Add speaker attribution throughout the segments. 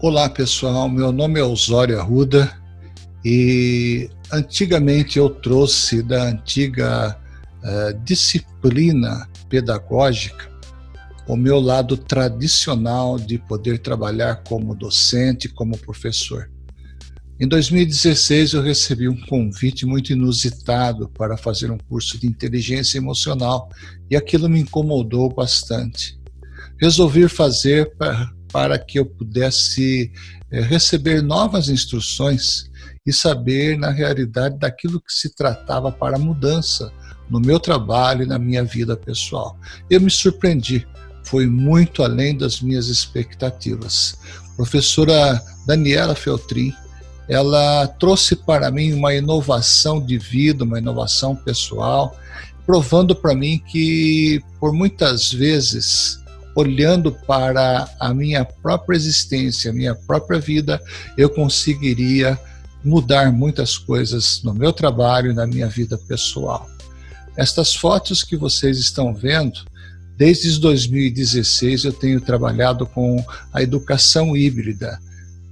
Speaker 1: Olá pessoal, meu nome é Osório Arruda e antigamente eu trouxe da antiga uh, disciplina pedagógica o meu lado tradicional de poder trabalhar como docente, como professor. Em 2016 eu recebi um convite muito inusitado para fazer um curso de inteligência emocional e aquilo me incomodou bastante. Resolvi fazer para para que eu pudesse é, receber novas instruções e saber, na realidade, daquilo que se tratava para a mudança no meu trabalho e na minha vida pessoal. Eu me surpreendi, foi muito além das minhas expectativas. professora Daniela Feltrin, ela trouxe para mim uma inovação de vida, uma inovação pessoal, provando para mim que, por muitas vezes, olhando para a minha própria existência, a minha própria vida, eu conseguiria mudar muitas coisas no meu trabalho e na minha vida pessoal. Estas fotos que vocês estão vendo, desde 2016 eu tenho trabalhado com a educação híbrida,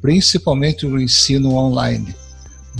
Speaker 1: principalmente no ensino online.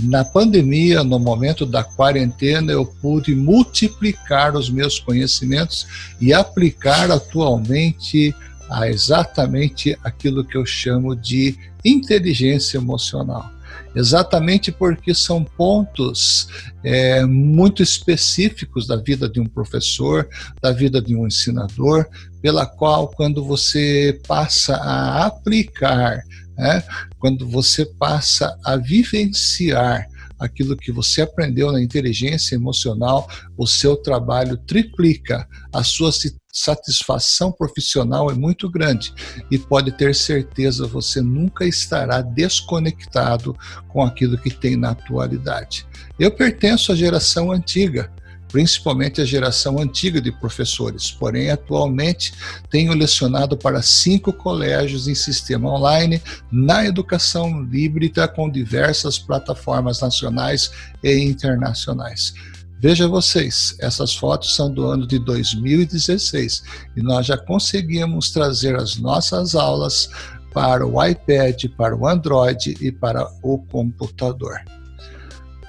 Speaker 1: Na pandemia, no momento da quarentena, eu pude multiplicar os meus conhecimentos e aplicar atualmente a exatamente aquilo que eu chamo de inteligência emocional. Exatamente porque são pontos é, muito específicos da vida de um professor, da vida de um ensinador, pela qual, quando você passa a aplicar né? Quando você passa a vivenciar aquilo que você aprendeu na inteligência emocional, o seu trabalho triplica, a sua satisfação profissional é muito grande e pode ter certeza você nunca estará desconectado com aquilo que tem na atualidade. Eu pertenço à geração antiga principalmente a geração antiga de professores. Porém, atualmente tenho lecionado para cinco colégios em sistema online na educação híbrida com diversas plataformas nacionais e internacionais. Veja vocês, essas fotos são do ano de 2016 e nós já conseguimos trazer as nossas aulas para o iPad, para o Android e para o computador.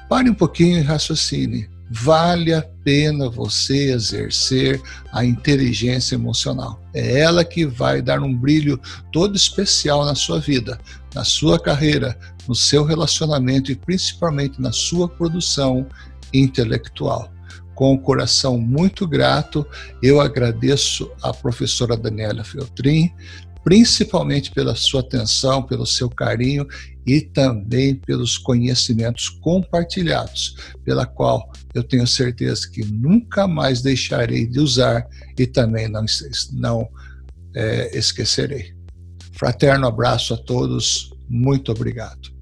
Speaker 1: Pare um pouquinho e raciocine vale a pena você exercer a inteligência emocional. É ela que vai dar um brilho todo especial na sua vida, na sua carreira, no seu relacionamento e principalmente na sua produção intelectual. Com o coração muito grato, eu agradeço a professora Daniela Feltrin principalmente pela sua atenção, pelo seu carinho e também pelos conhecimentos compartilhados, pela qual eu tenho certeza que nunca mais deixarei de usar e também não, não é, esquecerei. Fraterno abraço a todos, muito obrigado.